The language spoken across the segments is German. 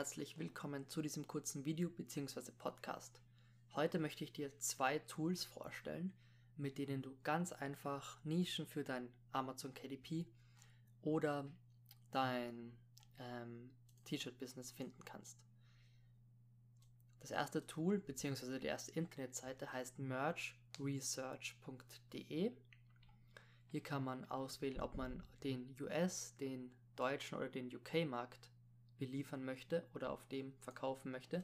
herzlich willkommen zu diesem kurzen Video bzw. Podcast. Heute möchte ich dir zwei Tools vorstellen, mit denen du ganz einfach Nischen für dein Amazon KDP oder dein ähm, T-Shirt-Business finden kannst. Das erste Tool bzw. die erste Internetseite heißt merchresearch.de. Hier kann man auswählen, ob man den US, den deutschen oder den UK-Markt beliefern möchte oder auf dem verkaufen möchte.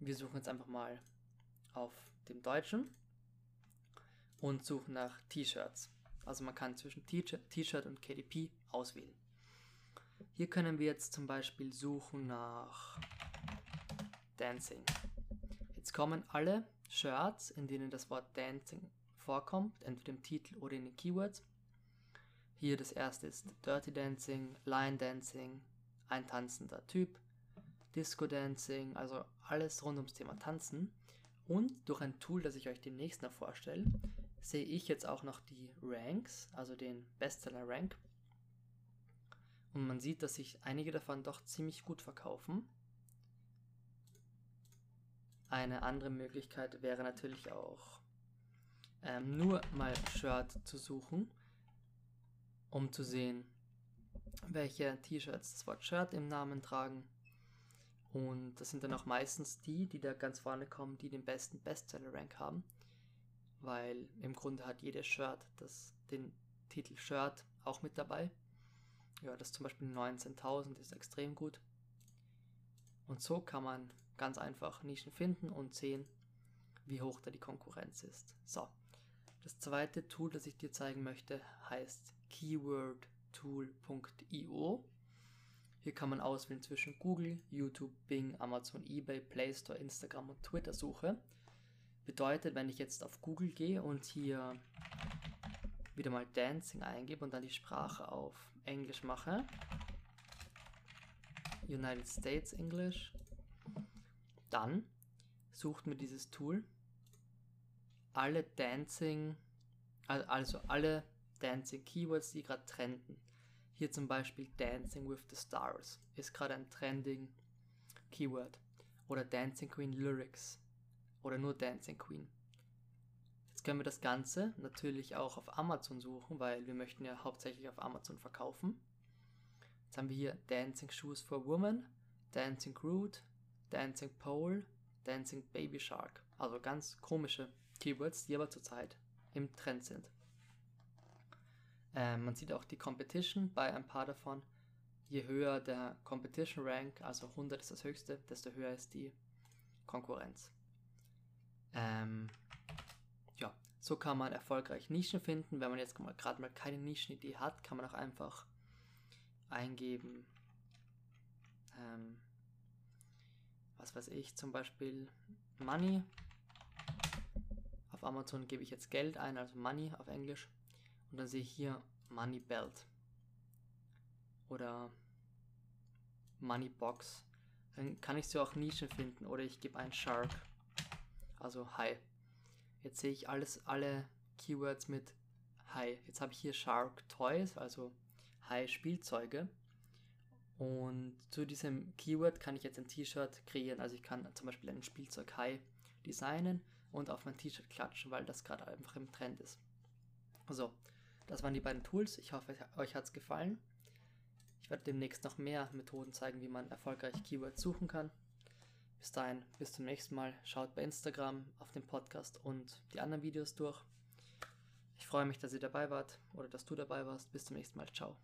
Wir suchen jetzt einfach mal auf dem deutschen und suchen nach T-Shirts. Also man kann zwischen T-Shirt und KDP auswählen. Hier können wir jetzt zum Beispiel suchen nach Dancing. Jetzt kommen alle Shirts, in denen das Wort Dancing vorkommt, entweder im Titel oder in den Keywords. Hier das erste ist Dirty Dancing, Line Dancing, ein tanzender Typ, Disco Dancing, also alles rund ums Thema Tanzen. Und durch ein Tool, das ich euch demnächst noch vorstelle, sehe ich jetzt auch noch die Ranks, also den Bestseller Rank. Und man sieht, dass sich einige davon doch ziemlich gut verkaufen. Eine andere Möglichkeit wäre natürlich auch ähm, nur mal Shirt zu suchen, um zu sehen, welche T-Shirts das Wort Shirt im Namen tragen. Und das sind dann auch meistens die, die da ganz vorne kommen, die den besten Bestseller-Rank haben. Weil im Grunde hat jedes Shirt das, den Titel Shirt auch mit dabei. Ja, das zum Beispiel 19.000 ist extrem gut. Und so kann man ganz einfach Nischen finden und sehen, wie hoch da die Konkurrenz ist. So, das zweite Tool, das ich dir zeigen möchte, heißt keywordtool.io. Hier kann man auswählen zwischen Google, YouTube, Bing, Amazon, eBay, Play Store, Instagram und Twitter suche. Bedeutet, wenn ich jetzt auf Google gehe und hier wieder mal Dancing eingebe und dann die Sprache auf Englisch mache, United States English, dann sucht mir dieses Tool alle Dancing, also alle Dancing Keywords, die gerade trenden. Hier zum Beispiel Dancing with the Stars ist gerade ein trending Keyword. Oder Dancing Queen Lyrics. Oder nur Dancing Queen. Jetzt können wir das Ganze natürlich auch auf Amazon suchen, weil wir möchten ja hauptsächlich auf Amazon verkaufen. Jetzt haben wir hier Dancing Shoes for Women, Dancing Groot, Dancing Pole, Dancing Baby Shark. Also ganz komische Keywords, die aber zurzeit im Trend sind. Ähm, man sieht auch die Competition bei ein paar davon. Je höher der Competition Rank, also 100 ist das höchste, desto höher ist die Konkurrenz. Ähm, ja, so kann man erfolgreich Nischen finden. Wenn man jetzt gerade mal keine Nischenidee hat, kann man auch einfach eingeben, ähm, was weiß ich, zum Beispiel Money. Auf Amazon gebe ich jetzt Geld ein, also Money auf Englisch. Und dann sehe ich hier Money Belt oder Money Box. Dann kann ich so auch Nischen finden oder ich gebe ein Shark, also High. Jetzt sehe ich alles, alle Keywords mit High. Jetzt habe ich hier Shark Toys, also High Spielzeuge. Und zu diesem Keyword kann ich jetzt ein T-Shirt kreieren. Also ich kann zum Beispiel ein Spielzeug High designen und auf mein T-Shirt klatschen, weil das gerade einfach im Trend ist. So, das waren die beiden Tools. Ich hoffe, euch hat es gefallen. Ich werde demnächst noch mehr Methoden zeigen, wie man erfolgreich Keywords suchen kann. Bis dahin, bis zum nächsten Mal. Schaut bei Instagram auf den Podcast und die anderen Videos durch. Ich freue mich, dass ihr dabei wart oder dass du dabei warst. Bis zum nächsten Mal. Ciao.